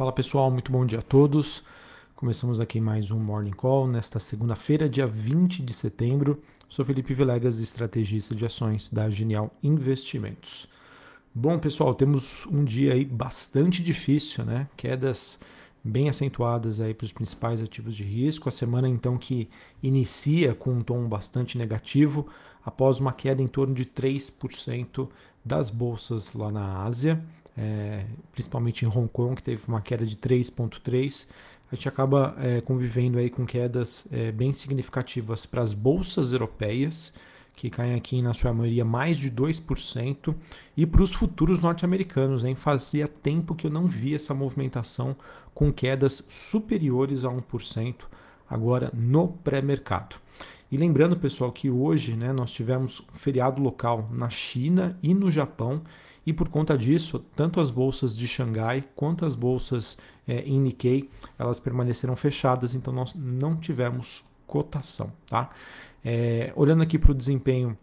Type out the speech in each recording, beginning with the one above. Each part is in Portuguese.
Fala pessoal, muito bom dia a todos. Começamos aqui mais um Morning Call nesta segunda-feira, dia 20 de setembro. Sou Felipe Vilegas, estrategista de ações da Genial Investimentos. Bom, pessoal, temos um dia aí bastante difícil, né? Quedas bem acentuadas aí para os principais ativos de risco. A semana então que inicia com um tom bastante negativo, após uma queda em torno de 3% das bolsas lá na Ásia é, principalmente em Hong Kong, que teve uma queda de 3,3%. A gente acaba é, convivendo aí com quedas é, bem significativas para as bolsas europeias, que caem aqui na sua maioria mais de 2%, e para os futuros norte-americanos. Fazia tempo que eu não vi essa movimentação com quedas superiores a 1% agora no pré-mercado. E lembrando, pessoal, que hoje né, nós tivemos feriado local na China e no Japão, e por conta disso, tanto as bolsas de Xangai quanto as bolsas é, em Nikkei, elas permaneceram fechadas, então nós não tivemos cotação. Tá? É, olhando aqui para o desempenho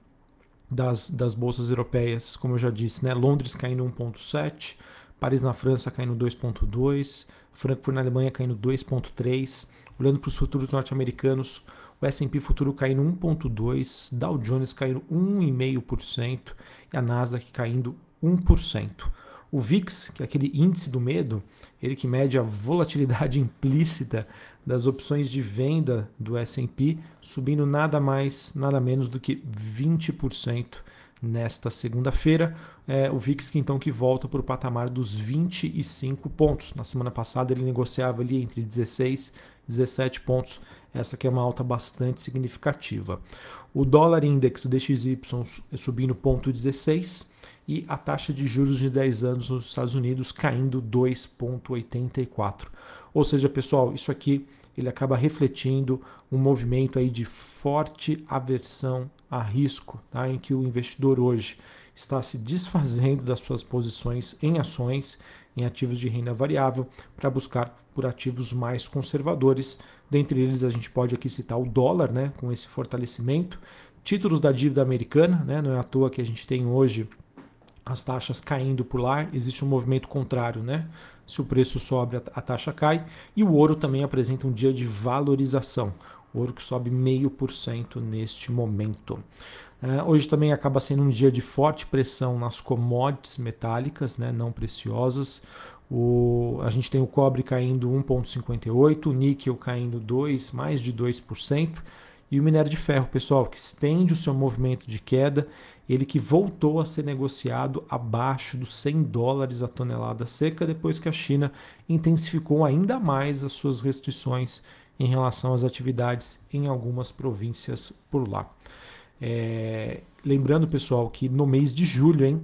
das, das bolsas europeias, como eu já disse, né, Londres caindo 1,7%, Paris na França caindo 2,2%, Frankfurt na Alemanha caindo 2,3%, olhando para os futuros norte-americanos, o S&P futuro caindo 1,2%, Dow Jones caindo 1,5% e a Nasdaq caindo 1%. O VIX, que é aquele índice do medo, ele que mede a volatilidade implícita das opções de venda do S&P, subindo nada mais, nada menos do que 20% nesta segunda-feira. É, o VIX que então que volta para o patamar dos 25 pontos. Na semana passada ele negociava ali entre 16 e 17 pontos. Essa aqui é uma alta bastante significativa. O dólar index DXY subindo 0,16 e a taxa de juros de 10 anos nos Estados Unidos caindo 2,84. Ou seja, pessoal, isso aqui ele acaba refletindo um movimento aí de forte aversão a risco, tá? em que o investidor hoje está se desfazendo das suas posições em ações, em ativos de renda variável, para buscar por ativos mais conservadores. Dentre eles, a gente pode aqui citar o dólar, né, com esse fortalecimento, títulos da dívida americana, né, não é à toa que a gente tem hoje as taxas caindo por lá, existe um movimento contrário, né? Se o preço sobe, a taxa cai. E o ouro também apresenta um dia de valorização. Ouro que sobe 0,5% neste momento. Uh, hoje também acaba sendo um dia de forte pressão nas commodities metálicas, né, não preciosas. O, a gente tem o cobre caindo 1,58%, o níquel caindo 2, mais de 2%. E o minério de ferro, pessoal, que estende o seu movimento de queda, ele que voltou a ser negociado abaixo dos 100 dólares a tonelada seca depois que a China intensificou ainda mais as suas restrições em relação às atividades em algumas províncias por lá. É, lembrando, pessoal, que no mês de julho, hein?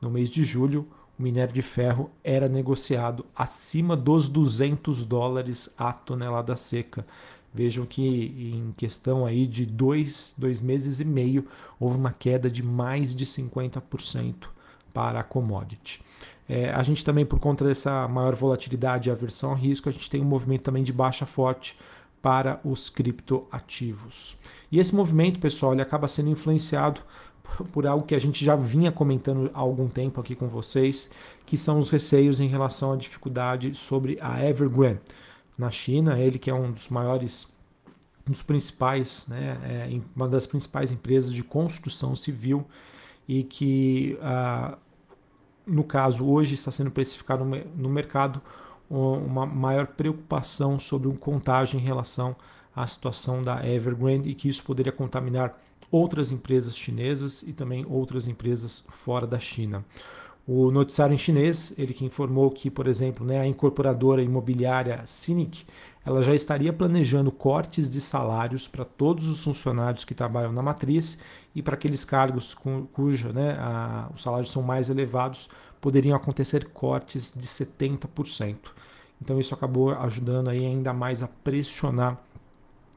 No mês de julho, o minério de ferro era negociado acima dos 200 dólares a tonelada seca. Vejam que em questão aí de dois, dois meses e meio houve uma queda de mais de 50% para a commodity. É, a gente também, por conta dessa maior volatilidade e aversão ao risco, a gente tem um movimento também de baixa forte para os criptoativos. E esse movimento, pessoal, ele acaba sendo influenciado por algo que a gente já vinha comentando há algum tempo aqui com vocês, que são os receios em relação à dificuldade sobre a Evergrande na China, ele que é um dos maiores, um dos principais, né, é uma das principais empresas de construção civil e que, ah, no caso, hoje está sendo precificado no mercado uma maior preocupação sobre um contágio em relação à situação da Evergrande e que isso poderia contaminar outras empresas chinesas e também outras empresas fora da China. O noticiário em chinês, ele que informou que, por exemplo, né, a incorporadora imobiliária Sinic, ela já estaria planejando cortes de salários para todos os funcionários que trabalham na matriz e para aqueles cargos cu, cuja né, os salários são mais elevados, poderiam acontecer cortes de 70%. Então isso acabou ajudando aí ainda mais a pressionar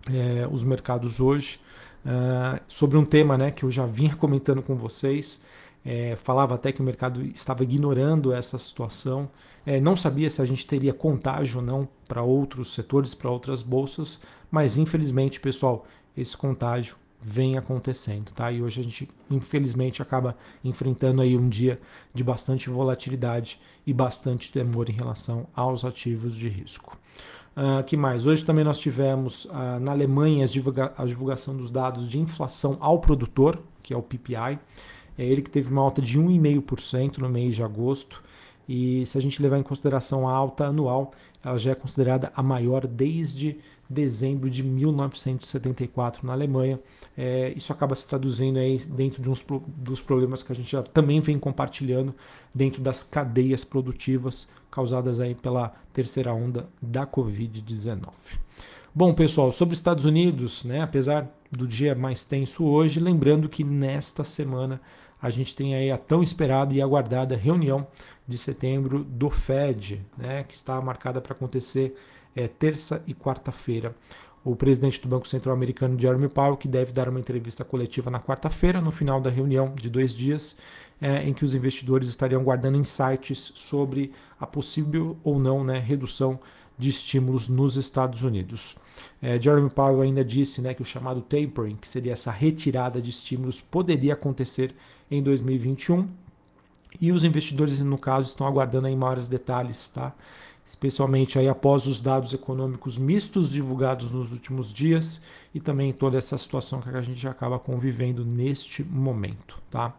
é, os mercados hoje. Uh, sobre um tema né, que eu já vinha comentando com vocês, é, falava até que o mercado estava ignorando essa situação, é, não sabia se a gente teria contágio ou não para outros setores, para outras bolsas, mas infelizmente, pessoal, esse contágio vem acontecendo, tá? E hoje a gente, infelizmente, acaba enfrentando aí um dia de bastante volatilidade e bastante temor em relação aos ativos de risco. Uh, que mais? Hoje também nós tivemos uh, na Alemanha divulga a divulgação dos dados de inflação ao produtor, que é o PPI. É ele que teve uma alta de 1,5% no mês de agosto. E se a gente levar em consideração a alta anual, ela já é considerada a maior desde dezembro de 1974 na Alemanha. É, isso acaba se traduzindo aí dentro de uns dos problemas que a gente já também vem compartilhando dentro das cadeias produtivas causadas aí pela terceira onda da Covid-19. Bom, pessoal, sobre Estados Unidos, né, apesar do dia mais tenso hoje, lembrando que nesta semana a gente tem aí a tão esperada e aguardada reunião de setembro do Fed, né, que está marcada para acontecer é, terça e quarta-feira. O presidente do Banco Central Americano, Jeremy Powell, que deve dar uma entrevista coletiva na quarta-feira, no final da reunião de dois dias, é, em que os investidores estariam guardando insights sobre a possível ou não né, redução de estímulos nos Estados Unidos. É, Jeremy Powell ainda disse né, que o chamado tapering, que seria essa retirada de estímulos, poderia acontecer em 2021. E os investidores, no caso, estão aguardando aí maiores detalhes, tá? especialmente aí após os dados econômicos mistos divulgados nos últimos dias e também toda essa situação que a gente acaba convivendo neste momento. Tá?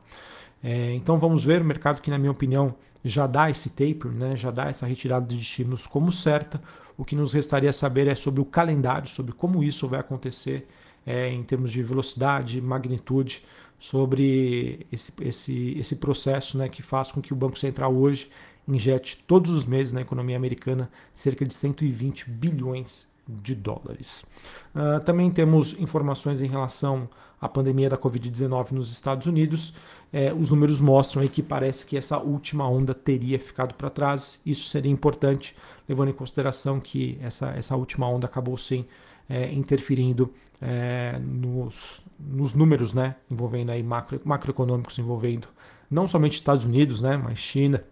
É, então vamos ver o mercado que, na minha opinião, já dá esse taper, né, já dá essa retirada de estímulos como certa. O que nos restaria saber é sobre o calendário, sobre como isso vai acontecer é, em termos de velocidade, magnitude, sobre esse, esse, esse processo né, que faz com que o Banco Central hoje injete todos os meses na economia americana cerca de 120 bilhões de dólares. Uh, também temos informações em relação à pandemia da Covid-19 nos Estados Unidos. É, os números mostram que parece que essa última onda teria ficado para trás. Isso seria importante, levando em consideração que essa, essa última onda acabou sim é, interferindo é, nos, nos números, né, envolvendo aí macro, macroeconômicos, envolvendo não somente Estados Unidos, né, mas China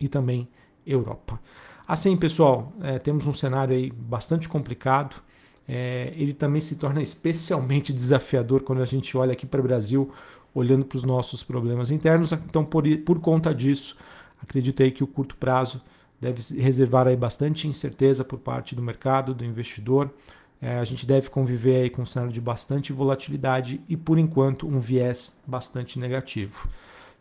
e também Europa. Assim, pessoal, é, temos um cenário aí bastante complicado. É, ele também se torna especialmente desafiador quando a gente olha aqui para o Brasil, olhando para os nossos problemas internos. Então, por, por conta disso, acreditei que o curto prazo deve reservar aí bastante incerteza por parte do mercado, do investidor. É, a gente deve conviver aí com um cenário de bastante volatilidade e, por enquanto, um viés bastante negativo.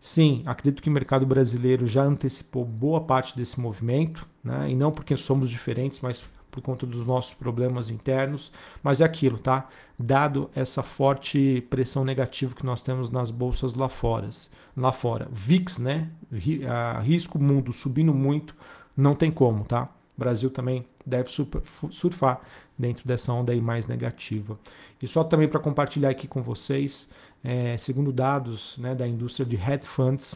Sim, acredito que o mercado brasileiro já antecipou boa parte desse movimento, né? e não porque somos diferentes, mas por conta dos nossos problemas internos. Mas é aquilo, tá? Dado essa forte pressão negativa que nós temos nas bolsas lá fora, lá fora, VIX, né? Risco mundo subindo muito, não tem como, tá? O Brasil também deve surfar dentro dessa onda aí mais negativa. E só também para compartilhar aqui com vocês, é, segundo dados né, da indústria de hedge funds,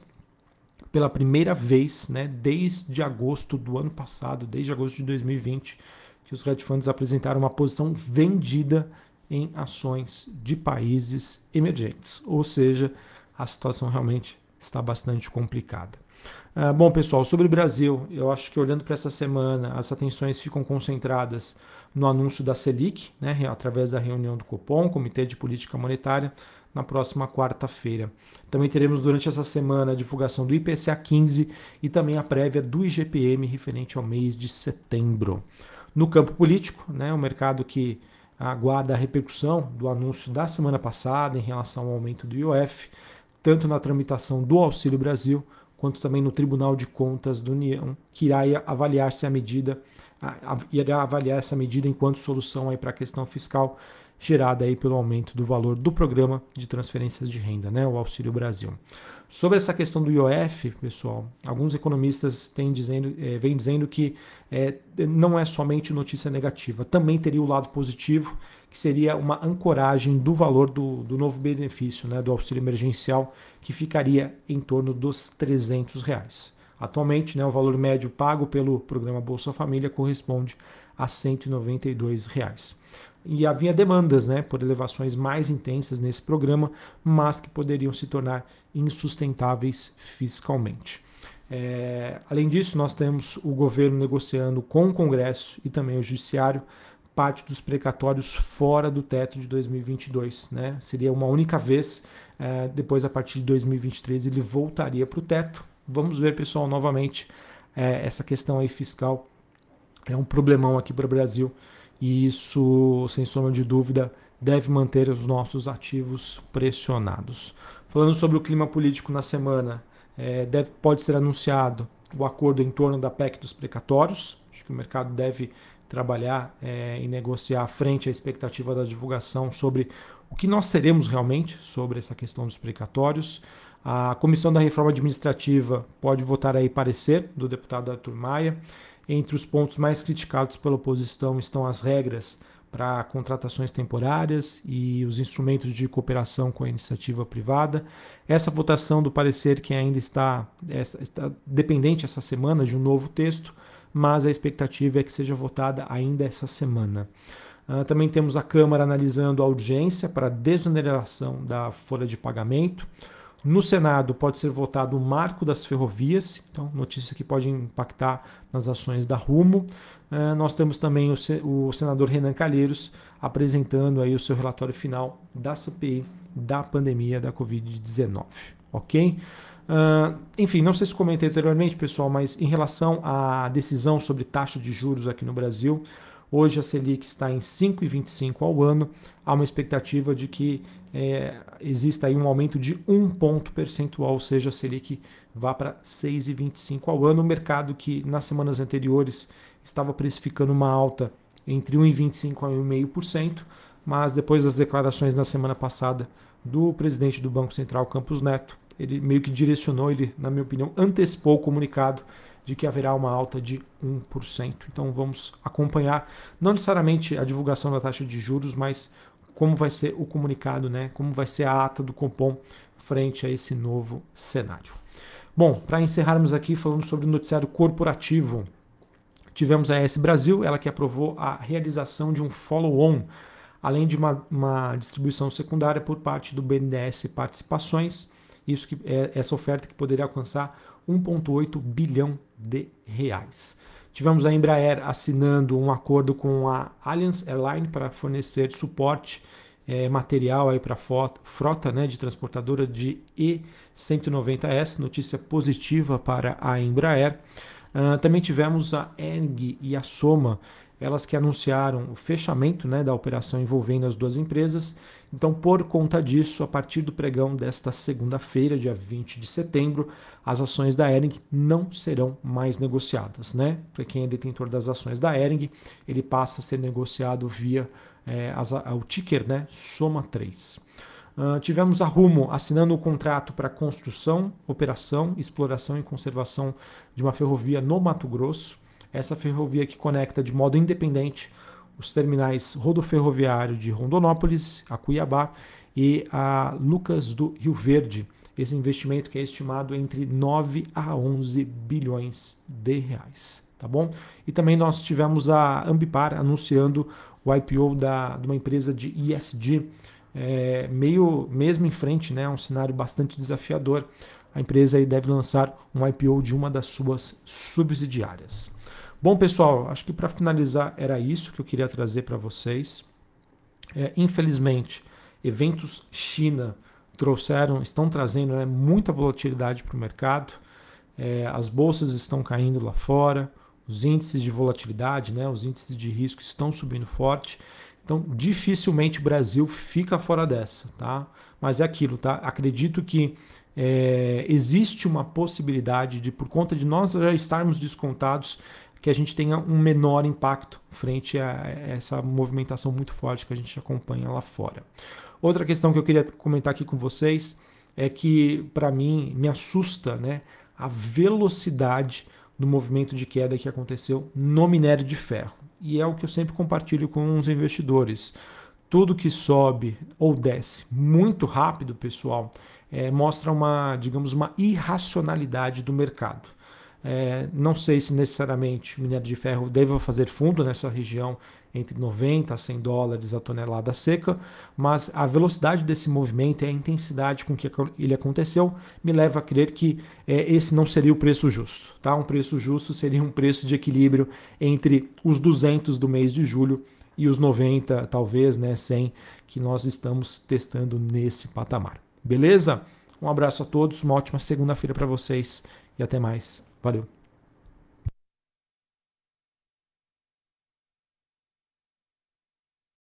pela primeira vez, né, desde agosto do ano passado, desde agosto de 2020, que os hedge funds apresentaram uma posição vendida em ações de países emergentes. Ou seja, a situação realmente está bastante complicada. Ah, bom, pessoal, sobre o Brasil, eu acho que olhando para essa semana, as atenções ficam concentradas no anúncio da Selic, né, através da reunião do Copom, Comitê de Política Monetária, na próxima quarta-feira. Também teremos durante essa semana a divulgação do IPCA 15 e também a prévia do IGPM referente ao mês de setembro. No campo político, né, o mercado que aguarda a repercussão do anúncio da semana passada em relação ao aumento do IOF, tanto na tramitação do Auxílio Brasil, quanto também no Tribunal de Contas da União, que irá avaliar se a medida irá avaliar essa medida enquanto solução para a questão fiscal gerada aí pelo aumento do valor do programa de transferências de renda, né, o Auxílio Brasil. Sobre essa questão do IOF, pessoal, alguns economistas têm dizendo, é, vêm dizendo que é, não é somente notícia negativa, também teria o lado positivo, que seria uma ancoragem do valor do, do novo benefício, né, do auxílio emergencial, que ficaria em torno dos 300 reais. Atualmente, né, o valor médio pago pelo programa Bolsa Família corresponde a 192 reais e havia demandas né, por elevações mais intensas nesse programa, mas que poderiam se tornar insustentáveis fiscalmente. É, além disso, nós temos o governo negociando com o Congresso e também o Judiciário parte dos precatórios fora do teto de 2022. Né? Seria uma única vez, é, depois, a partir de 2023, ele voltaria para o teto. Vamos ver, pessoal, novamente, é, essa questão aí fiscal é um problemão aqui para o Brasil e isso, sem sombra de dúvida, deve manter os nossos ativos pressionados. Falando sobre o clima político na semana, é, deve, pode ser anunciado o acordo em torno da PEC dos precatórios. Acho que o mercado deve trabalhar é, e negociar frente à expectativa da divulgação sobre o que nós teremos realmente sobre essa questão dos precatórios. A Comissão da Reforma Administrativa pode votar aí parecer do deputado Arthur Maia. Entre os pontos mais criticados pela oposição estão as regras para contratações temporárias e os instrumentos de cooperação com a iniciativa privada. Essa votação do parecer que ainda está, está dependente essa semana de um novo texto, mas a expectativa é que seja votada ainda essa semana. Uh, também temos a Câmara analisando a urgência para desoneração da folha de pagamento. No Senado pode ser votado o marco das ferrovias, então notícia que pode impactar nas ações da Rumo. Uh, nós temos também o, o, senador Renan Calheiros apresentando aí o seu relatório final da CPI da pandemia da Covid-19, ok? Uh, enfim, não sei se comentei anteriormente, pessoal, mas em relação à decisão sobre taxa de juros aqui no Brasil, Hoje a Selic está em 5,25 ao ano. Há uma expectativa de que é, exista aí um aumento de um ponto percentual, ou seja, a Selic vá para 6,25 ao ano. O mercado que nas semanas anteriores estava precificando uma alta entre 1,25% e 1,5%, mas depois das declarações na semana passada do presidente do Banco Central, Campos Neto, ele meio que direcionou, ele, na minha opinião, antecipou o comunicado de que haverá uma alta de 1%. Então vamos acompanhar, não necessariamente a divulgação da taxa de juros, mas como vai ser o comunicado, né? como vai ser a ata do Compom frente a esse novo cenário. Bom, para encerrarmos aqui falando sobre o noticiário corporativo, tivemos a S Brasil, ela que aprovou a realização de um follow-on, além de uma, uma distribuição secundária por parte do BNDES Participações, isso que é essa oferta que poderia alcançar 1,8 bilhão de reais. Tivemos a Embraer assinando um acordo com a Allianz Airlines para fornecer suporte é, material aí para frota né, de transportadora de E190S, notícia positiva para a Embraer. Uh, também tivemos a ENG e a Soma, elas que anunciaram o fechamento né, da operação envolvendo as duas empresas então, por conta disso, a partir do pregão desta segunda-feira, dia 20 de setembro, as ações da Ering não serão mais negociadas. Né? Para quem é detentor das ações da Ering, ele passa a ser negociado via é, as, o ticker né, Soma 3. Uh, tivemos a Rumo assinando o contrato para construção, operação, exploração e conservação de uma ferrovia no Mato Grosso. Essa ferrovia que conecta de modo independente os terminais rodoferroviário de Rondonópolis, a Cuiabá e a Lucas do Rio Verde. Esse investimento que é estimado entre 9 a 11 bilhões de reais, tá bom? E também nós tivemos a Ambipar anunciando o IPO da, de uma empresa de ESG, é, meio mesmo em frente, né, um cenário bastante desafiador. A empresa aí deve lançar um IPO de uma das suas subsidiárias. Bom, pessoal, acho que para finalizar era isso que eu queria trazer para vocês. É, infelizmente, eventos China trouxeram, estão trazendo né, muita volatilidade para o mercado. É, as bolsas estão caindo lá fora, os índices de volatilidade, né, os índices de risco estão subindo forte. Então, dificilmente o Brasil fica fora dessa, tá? Mas é aquilo, tá? Acredito que é, existe uma possibilidade de, por conta de nós já estarmos descontados, que a gente tenha um menor impacto frente a essa movimentação muito forte que a gente acompanha lá fora. Outra questão que eu queria comentar aqui com vocês é que, para mim, me assusta né, a velocidade do movimento de queda que aconteceu no minério de ferro. E é o que eu sempre compartilho com os investidores. Tudo que sobe ou desce muito rápido, pessoal, é, mostra uma, digamos, uma irracionalidade do mercado. É, não sei se necessariamente o minério de ferro deva fazer fundo nessa região entre 90 a 100 dólares a tonelada seca, mas a velocidade desse movimento e a intensidade com que ele aconteceu me leva a crer que é, esse não seria o preço justo. Tá? Um preço justo seria um preço de equilíbrio entre os 200 do mês de julho e os 90, talvez, né, 100 que nós estamos testando nesse patamar. Beleza? Um abraço a todos, uma ótima segunda-feira para vocês e até mais. Valeu.